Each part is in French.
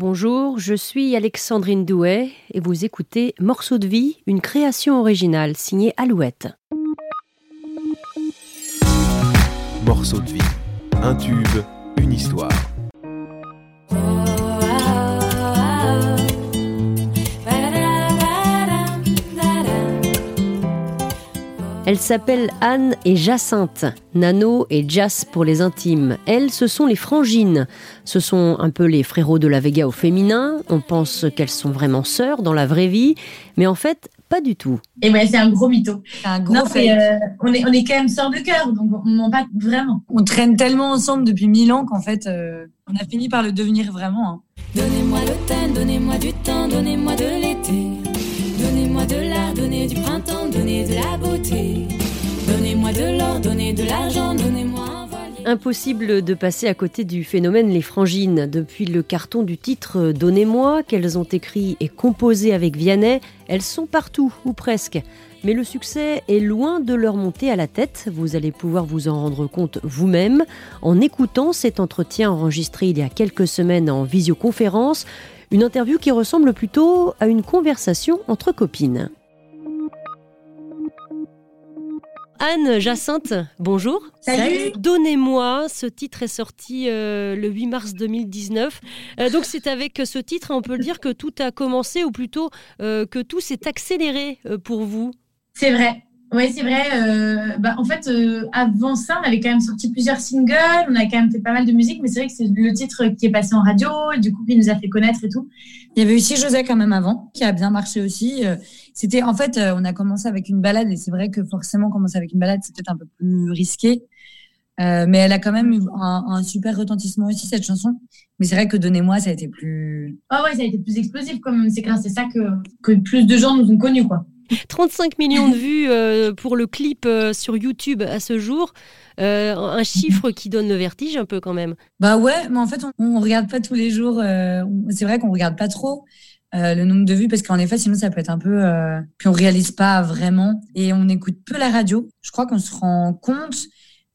Bonjour, je suis Alexandrine Douet et vous écoutez Morceau de vie, une création originale signée Alouette. Morceau de vie, un tube, une histoire. Elles s'appellent Anne et Jacinthe, Nano et Jas pour les intimes. Elles, ce sont les frangines. Ce sont un peu les frérots de la Vega au féminin. On pense qu'elles sont vraiment sœurs dans la vraie vie, mais en fait, pas du tout. Et ouais, c'est un gros mytho. Un gros fait. Euh, on, est, on est quand même sœurs de cœur, donc on ment pas vraiment. On traîne tellement ensemble depuis mille ans qu'en fait, euh, on a fini par le devenir vraiment. Hein. Donnez-moi l'automne, donnez-moi du temps, donnez-moi de l'été. Donnez du printemps, donnez de la beauté. Donnez-moi de l'or, donnez de l'argent, donnez-moi. Impossible de passer à côté du phénomène Les Frangines. Depuis le carton du titre Donnez-moi, qu'elles ont écrit et composé avec Vianney, elles sont partout, ou presque. Mais le succès est loin de leur monter à la tête. Vous allez pouvoir vous en rendre compte vous-même en écoutant cet entretien enregistré il y a quelques semaines en visioconférence. Une interview qui ressemble plutôt à une conversation entre copines. Anne Jacinthe, bonjour. Salut. Donnez-moi, ce titre est sorti euh, le 8 mars 2019. Euh, donc c'est avec ce titre, on peut dire que tout a commencé, ou plutôt euh, que tout s'est accéléré pour vous. C'est vrai. Oui, c'est vrai. Euh, bah, en fait, euh, avant ça, on avait quand même sorti plusieurs singles, on a quand même fait pas mal de musique, mais c'est vrai que c'est le titre qui est passé en radio, du coup, qui nous a fait connaître et tout. Il y avait aussi José quand même avant, qui a bien marché aussi. Euh, c'était en fait, on a commencé avec une balade, et c'est vrai que forcément, commencer avec une balade, c'est peut-être un peu plus risqué. mais elle a quand même eu un, super retentissement aussi, cette chanson. Mais c'est vrai que Donnez-moi, ça a été plus. Ah ouais, ça a été plus explosif quand. C'est grâce à ça que, que plus de gens nous ont connus, quoi. 35 millions de vues euh, pour le clip euh, sur YouTube à ce jour. Euh, un chiffre qui donne le vertige un peu quand même. Bah ouais, mais en fait, on, ne regarde pas tous les jours. c'est vrai qu'on regarde pas trop. le nombre de vues parce qu'en effet sinon ça peut être un peu puis on réalise pas vraiment et on écoute peu la radio je crois qu'on se rend compte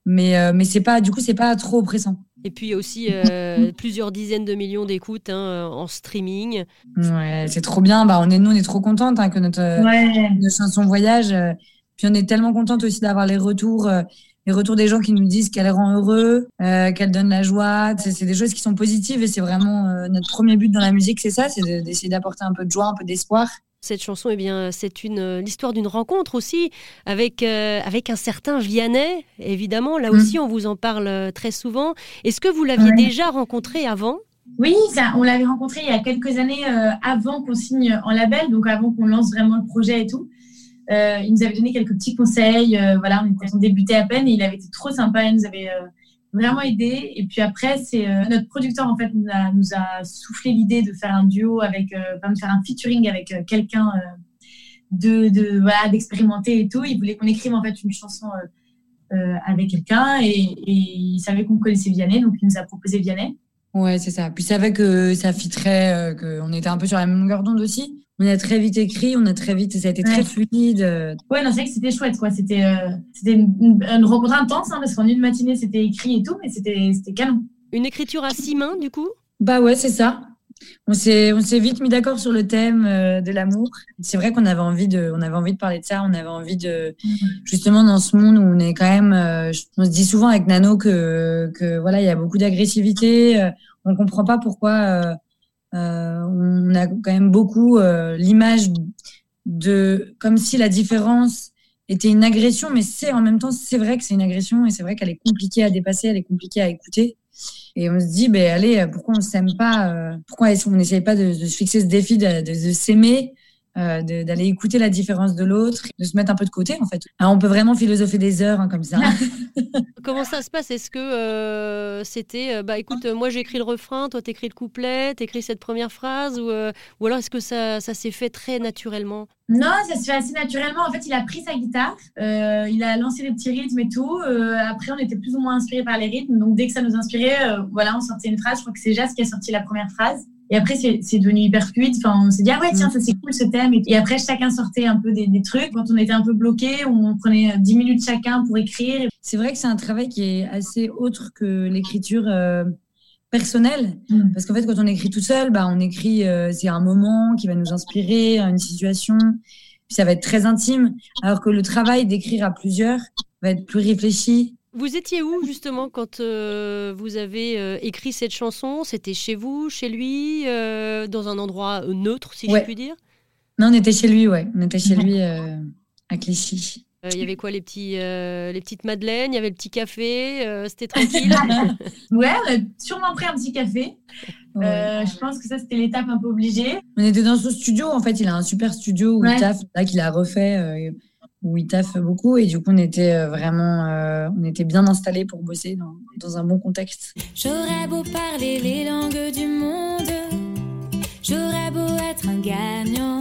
mais mais c'est pas du coup c'est pas trop oppressant et puis il y a aussi euh, plusieurs dizaines de millions d'écoutes hein, en streaming. Ouais, c'est trop bien. Bah, on est, nous, on est trop contentes hein, que notre, notre, chanson voyage. Euh, puis on est tellement contente aussi d'avoir les retours, euh, les retours des gens qui nous disent qu'elle rend heureux, qu'elle donne la joie. C'est des choses qui sont positives et c'est vraiment notre premier but dans la musique, c'est ça, c'est d'essayer d'apporter un peu de joie, un peu d'espoir. Cette chanson, eh bien, c'est une euh, l'histoire d'une rencontre aussi avec euh, avec un certain Vianney. Évidemment, là mm. aussi, on vous en parle euh, très souvent. Est-ce que vous l'aviez déjà rencontré avant? Oui, ça, on l'avait rencontré il y a quelques années avant qu'on signe en label, donc avant qu'on lance vraiment le projet et tout. il nous avait donné quelques petits conseils. voilà, on, était, on débutait à peine et il avait été trop sympa. Il nous avait vraiment aidé. Et puis après, c'est euh, notre producteur en fait nous a, soufflé l'idée de faire un duo avec, euh, de faire un featuring avec euh, quelqu'un de, de, voilà d'expérimenter et tout. Il voulait qu'on écrive en fait une chanson avec quelqu'un et, il savait qu'on connaissait Vianney, donc il nous a proposé Vianney. Ouais, c'est ça. Puis il savait que ça fitterait, qu'on était un peu sur la même longueur d'onde aussi on a très vite écrit, on a très vite, ça a été très fluide. Ouais, non, c'est vrai que c'était chouette, quoi. C'était, euh, c'était une, rencontre intense, hein, parce qu'en une matinée, c'était écrit et tout, mais c'était, c'était canon. Une écriture à six mains, du coup? Bah ouais, c'est ça. On s'est, on s'est vite mis d'accord sur le thème euh, de l'amour. C'est vrai qu'on avait envie de, on avait envie de parler de ça. On avait envie de, justement, dans ce monde où on est quand même, euh, on se dit souvent avec Nano que, que voilà, il y a beaucoup d'agressivité. on comprend pas pourquoi euh, on a quand même beaucoup euh, l'image de comme si la différence était une agression, mais c'est en même temps, c'est vrai que c'est une agression et c'est vrai qu'elle est compliquée à dépasser, elle est compliquée à écouter. Et on se dit, ben allez, pourquoi on s'aime pas euh, Pourquoi on n'essaye pas de, se fixer ce défi de, de s'aimer euh, d'aller écouter la différence de l'autre, de se mettre un peu de côté en fait. on peut vraiment philosopher des heures hein, comme ça. Comment ça se passe? Est-ce que euh, c'était, euh, bah écoute, moi j'écris le refrain, toi t'écris le couplet, t'écris cette première phrase, ou, ou alors est-ce que ça, ça s'est fait très naturellement? Non, ça se fait assez naturellement. En fait, il a pris sa guitare, il a lancé les petits rythmes et tout. après, on était plus ou moins inspiré par les rythmes. Donc, dès que ça nous inspirait, voilà, on sortait une phrase. Je crois que c'est Jas qui a sorti la première phrase. Et après, c'est devenu hyper fluide. Enfin, on s'est dit, ah ouais, tiens, ça c'est cool ce thème. Et après, chacun sortait un peu des, des, trucs. Quand on était un peu bloqué, on prenait 10 minutes chacun pour écrire. C'est vrai que c'est un travail qui est assez autre que l'écriture. Euh, personnel. Mm. Parce qu'en fait, quand on écrit tout seul, bah, on écrit, euh, c'est un moment qui va nous inspirer, une situation, puis ça va être très intime. Alors que le travail d'écrire à plusieurs va être plus réfléchi. Vous étiez où justement quand euh, vous avez euh, écrit cette chanson? C'était chez vous, chez lui, euh, dans un endroit neutre, si Ouais. je puis dire? Non, on était chez lui, ouais. On était chez lui à Clichy. Il y avait quoi les, petits, les petites madeleines, il y avait le petit café, c'était tranquille? Ouais, on a sûrement pris un petit café. Ouais. Je pense que ça, c'était l'étape un peu obligée. On était dans son studio, en fait, il a un super studio où Ouais. il taffe, là qu'il a refait, où il taffe beaucoup. Et du coup, on était euh, vraiment, euh, on était bien installés pour bosser dans, dans un bon contexte. J'aurais beau parler les langues du monde, j'aurais beau être un gagnant,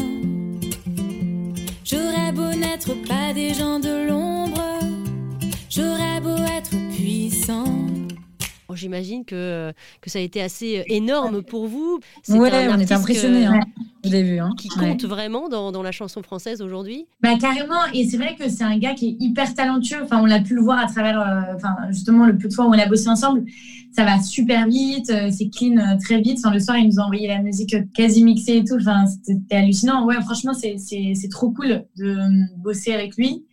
j'aurais beau n'être pas des gens de l'ombre, j'aurais beau être puissant. Bon, J'imagine que, que ça a été assez euh, énorme pour vous. C'est Ouais, un on était artiste impressionnés que- hein. Hein. qui Ouais. compte vraiment dans, dans la chanson française aujourd'hui? Bah, carrément. Et c'est vrai que c'est un gars qui est hyper talentueux. Enfin, on l'a pu le voir à travers, euh, enfin, justement, le peu de fois où on a bossé ensemble. Ça va super vite, euh, c'est clean euh, très vite. Enfin, le soir, il nous a envoyé la musique quasi mixée et tout. Enfin, c'était hallucinant. Ouais, franchement, c'est, c'est, c'est trop cool de bosser avec lui.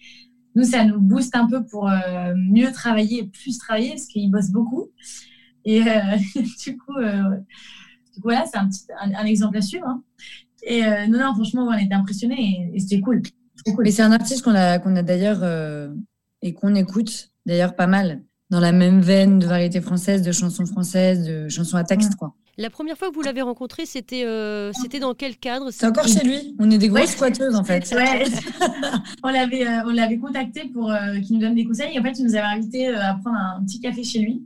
Nous, ça nous booste un peu pour mieux travailler plus travailler parce qu'il bosse beaucoup. Et du coup, coup, voilà, c'est un, petit, un, un exemple à suivre. hein. Et euh, non, non, franchement, on était impressionnés et, et c'était cool. Cool. Mais c'est un artiste qu'on a, qu'on a d'ailleurs euh, et qu'on écoute d'ailleurs pas mal dans la même veine de variété française, de chansons françaises, de chansons à texte. quoi. La première fois que vous l'avez rencontré, c'était euh, c'était dans quel cadre? C'est encore chez lui. On est des grosses Ouais. squatteuses en fait. Ouais. on l'avait euh, on l'avait contacté pour euh, qu'il nous donne des conseils. Et en fait, il nous avait invité euh, à prendre un petit café chez lui,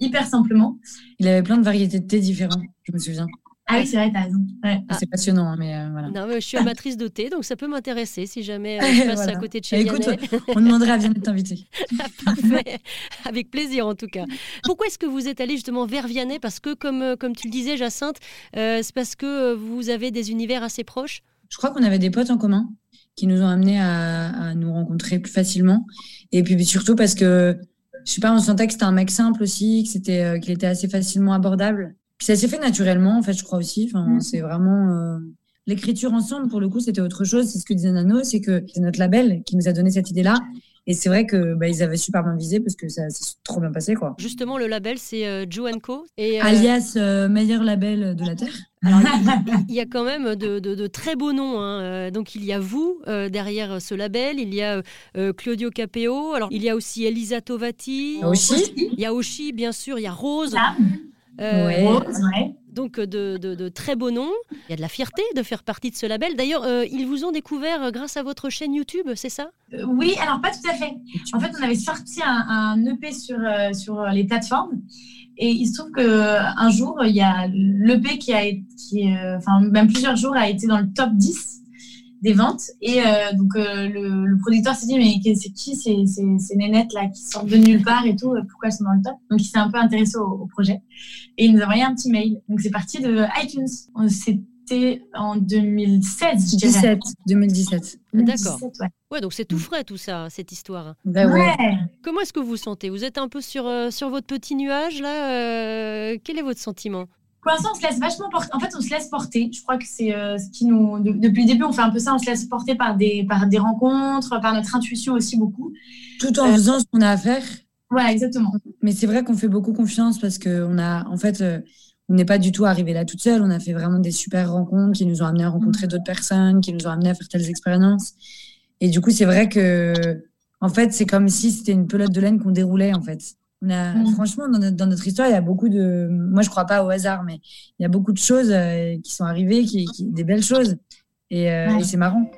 hyper simplement. Il avait plein de variétés de thé différents, je me souviens. Ah oui, c'est vrai, t'as raison. Ouais. Ah. C'est passionnant, hein, mais euh, voilà. Non, mais je suis amatrice de thé, donc ça peut m'intéresser si jamais euh, je passe Voilà. à côté de chez écoute, on demanderait à Vianney de t'inviter. Parfait. Avec plaisir en tout cas. Pourquoi est-ce que vous êtes allé justement vers Vianney? Parce que comme, euh, comme tu le disais, Jacinthe, euh, c'est parce que vous avez des univers assez proches? Je crois qu'on avait des potes en commun qui nous ont amenés à, à nous rencontrer plus facilement. Et puis surtout parce que, je sais pas, on sentait que c'était un mec simple aussi, que c'était, euh, qu'il était assez facilement abordable. Puis ça s'est fait naturellement, en fait, je crois aussi. Enfin, Mm. c'est vraiment euh, l'écriture ensemble. Pour le coup, c'était autre chose. C'est ce que disait Nano, c'est que c'est notre label qui nous a donné cette idée-là. Et c'est vrai que bah, ils avaient super bien visé parce que ça s'est trop bien passé, quoi. Justement, le label, c'est euh, Joe Co. Et euh, Alias euh, meilleur label de la terre. Alors, il- il y a quand même de, de- de très beaux noms. hein. Euh, Donc, il y a vous euh, derrière ce label, il y a euh, Claudio Capeo, alors il y a aussi Elisa Tovati, Aussi. il y a Oshi, bien sûr, il y a Rose. Euh. Rose, ouais. Donc euh, de, de- très beaux noms. Il y a de la fierté de faire partie de ce label. D'ailleurs, euh, ils vous ont découvert euh, grâce à votre chaîne YouTube, c'est ça? Oui, alors pas tout à fait. En fait, on avait sorti un, EP sur, sur les plateformes. Et il se trouve qu'un jour, il y a l'EP qui a été, qui, enfin, même plusieurs jours, a été dans le top 10 des ventes. Et euh, donc, euh, le, le producteur s'est dit, mais c'est qui ces, ces, ces nénettes là qui sortent de nulle part et tout euh, Pourquoi elles sont dans le top? Donc, il s'est un peu intéressé au, au projet. Et il nous a envoyé un petit mail. Donc, c'est parti de iTunes. On- C'était en 2016, je dirais. 17, 2017. 2017, ouais. Ouais, donc c'est tout frais tout ça, cette histoire. Bah ouais. Ouais. Comment est-ce que vous vous sentez? Vous êtes un peu sur, euh, sur votre petit nuage là euh, Quel est votre sentiment? Pour l'instant, on se laisse vachement porter. En fait, on se laisse porter. Je crois que c'est euh, ce qui nous. de- depuis le début, on fait un peu ça. On se laisse porter par des, par des rencontres, par notre intuition aussi beaucoup. Tout en Euh, faisant ce qu'on a à faire. Voilà, exactement. Mais c'est vrai qu'on fait beaucoup confiance parce qu'on a, en fait, euh, on n'est pas du tout arrivé là toute seule. On a fait vraiment des super rencontres qui nous ont amené à rencontrer d'autres personnes, qui nous ont amené à faire telles expériences. Et du coup, c'est vrai que, en fait, c'est comme si c'était une pelote de laine qu'on déroulait, en fait. On a, Mm. Franchement, dans notre, dans notre histoire, il y a beaucoup de. Moi, je crois pas au hasard, mais il y a beaucoup de choses euh, qui sont arrivées, qui, qui- des belles choses. Et, euh, et c'est marrant.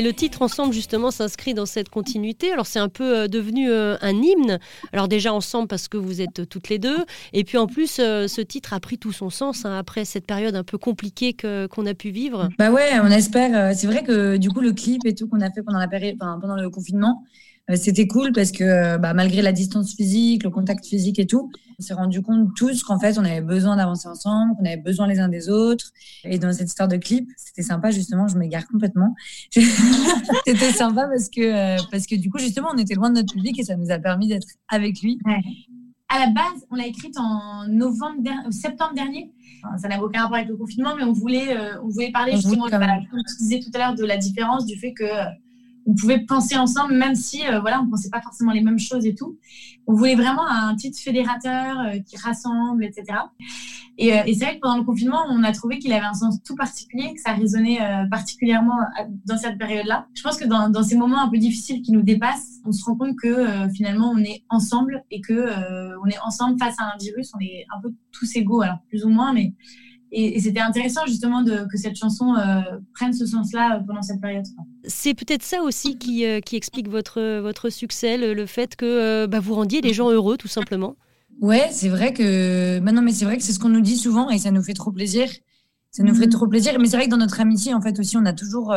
Et le titre Ensemble, justement, s'inscrit dans cette continuité. Alors, c'est un peu euh, devenu euh, un hymne. Alors, déjà, ensemble, parce que vous êtes toutes les deux. Et puis, en plus, euh, ce titre a pris tout son sens hein, après cette période un peu compliquée qu'on a pu vivre. Bah ouais, on espère. euh, C'est vrai que du coup, le clip et tout qu'on a fait pendant la période, pendant le confinement, Euh, C'était cool parce que euh, bah, malgré la distance physique, le contact physique et tout, on s'est rendu compte tous qu'en fait on avait besoin d'avancer ensemble, qu'on avait besoin les uns des autres. Et dans cette histoire de clip, c'était sympa justement. Je m'égare complètement. c'était sympa parce que euh, parce que du coup justement on était loin de notre public et ça nous a permis d'être avec lui. À la base, on l'a écrite en novembre, der- euh, septembre dernier. Enfin, ça n'a aucun rapport avec le confinement, mais on voulait, euh, on voulait parler On justement, voulait voilà, comme tu disais tout à l'heure, de la différence, du fait que euh, on pouvait penser ensemble, même si euh, voilà, on pensait pas forcément les mêmes choses et tout. On voulait vraiment un titre fédérateur euh, qui rassemble, etc. Et, euh, et c'est vrai que pendant le confinement, on a trouvé qu'il avait un sens tout particulier, que ça résonnait particulièrement dans cette période-là. Je pense que dans, dans ces moments un peu difficiles qui nous dépassent, on se rend compte que finalement on est ensemble et que on est ensemble face à un virus. On est un peu tous égaux, alors plus ou moins, mais et, et c'était intéressant justement de, que cette chanson euh, prenne ce sens-là euh, pendant cette période. C'est peut-être ça aussi qui, euh, qui explique votre, votre succès, le, le fait que euh, bah, vous rendiez les gens heureux, tout simplement. Ouais, c'est vrai que. Bah non, mais c'est vrai que c'est ce qu'on nous dit souvent et ça nous fait trop plaisir. Ça nous fait Mhm. trop plaisir. Mais c'est vrai que dans notre amitié, en fait, aussi, on a toujours.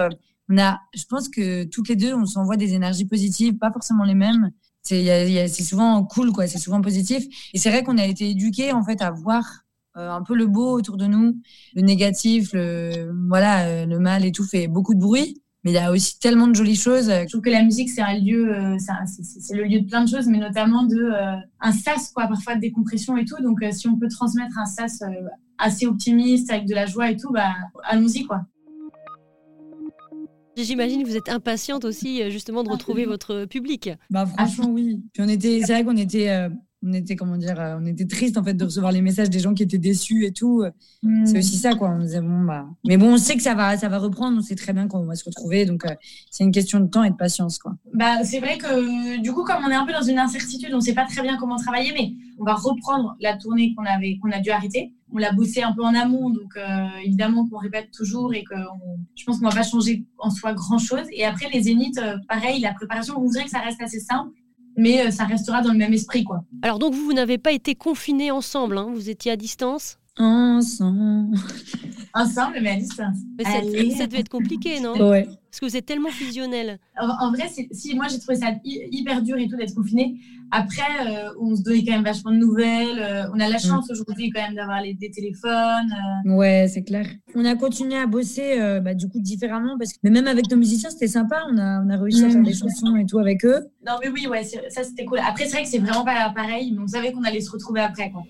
on a, je pense que toutes les deux, on s'envoie des énergies positives, pas forcément les mêmes. C'est souvent cool, quoi. C'est souvent positif. Et c'est vrai qu'on a été éduqués, en fait, à voir euh, un peu le beau autour de nous, le négatif, le, voilà, euh, le mal et tout fait beaucoup de bruit. Mais il y a aussi tellement de jolies choses. Je trouve que la musique c'est un lieu, euh, c'est un- c'est- c'est le lieu de plein de choses, mais notamment de euh, un sas quoi, parfois de décompression et tout. Donc euh, si on peut transmettre un sas euh, assez optimiste avec de la joie et tout, bah allons-y quoi. J'imagine que vous êtes impatiente aussi, justement, de retrouver votre public. Bah franchement oui. Puis on était, c'est vrai qu'on était, euh, on était comment dire, euh, on était triste en fait de recevoir les messages des gens qui étaient déçus et tout. C'est aussi ça quoi. On disait bon bah, mais bon on sait que ça va, ça va reprendre. On sait très bien qu'on va se retrouver. Donc euh, c'est une question de temps et de patience quoi. Bah, c'est vrai que du coup, comme on est un peu dans une incertitude, on ne sait pas très bien comment travailler, mais on va reprendre la tournée qu'on avait, qu'on a dû arrêter. On l'a bossé un peu en amont, donc euh, évidemment qu'on répète toujours et que on- je pense qu'on va pas changer en soi grand chose. Et après les zéniths, euh, pareil, la préparation, on voudrait que ça reste assez simple, mais euh, ça restera dans le même esprit, quoi. Alors donc, vous, vous n'avez pas été confinés ensemble, hein, vous étiez à distance? Ensemble. Ensemble, mais à distance. Mais ça, devait être compliqué, non? Ouais. Parce que vous êtes tellement fusionnels. En, en vrai, c'est- si moi j'ai trouvé ça hy- hyper dur et tout d'être confiné. Après, euh, on se donnait quand même vachement de nouvelles. euh, on a la chance aujourd'hui quand même d'avoir les- des téléphones. euh, Ouais, c'est clair. On a continué à bosser bah, du coup différemment parce que mais même avec nos musiciens c'était sympa. On a, on a réussi à faire Mhm. des chansons et tout avec eux. Non, mais oui, ouais, ça c'était cool. Après, c'est vrai que c'est vraiment pas pareil, mais on savait qu'on allait se retrouver après, quoi.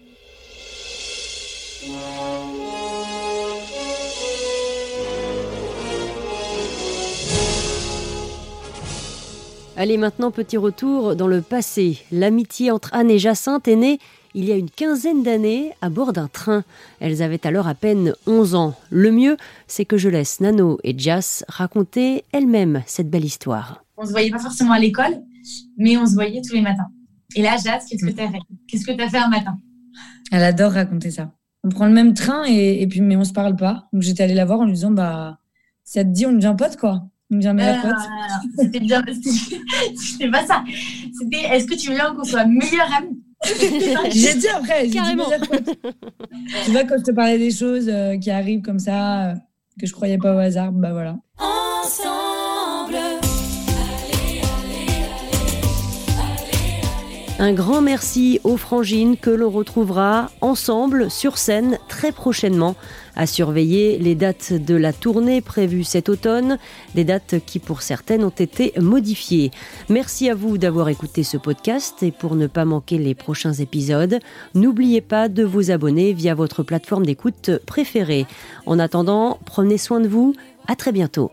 Allez, maintenant, petit retour dans le passé. L'amitié entre Anne et Jacinthe est née il y a une quinzaine d'années à bord d'un train. Elles avaient alors à peine 11 ans. Le mieux, c'est que je laisse Nano et Jas raconter elles-mêmes cette belle histoire. On se voyait pas forcément à l'école, mais on se voyait tous les matins. Et là, Jade, qu'est-ce que t'as fait? Qu'est-ce que t'as fait un matin? Elle adore raconter ça. On prend le même train et, et puis mais on se parle pas. Donc j'étais allée la voir en lui disant bah ça te dit on devient pote quoi. On devient meilleur pote. Euh, C'était bien. C'était pas ça. C'était est-ce que tu veux bien qu'on soit meilleurs amis J'ai dit après, j'ai dit pote. tu vois quand je te parlais des choses euh, qui arrivent comme ça euh, que je croyais pas au hasard, bah voilà. Ensemble, Un grand merci aux Frangines que l'on retrouvera ensemble sur scène très prochainement. À surveiller les dates de la tournée prévue cet automne, des dates qui pour certaines ont été modifiées. Merci à vous d'avoir écouté ce podcast et pour ne pas manquer les prochains épisodes, n'oubliez pas de vous abonner via votre plateforme d'écoute préférée. En attendant, prenez soin de vous. À très bientôt.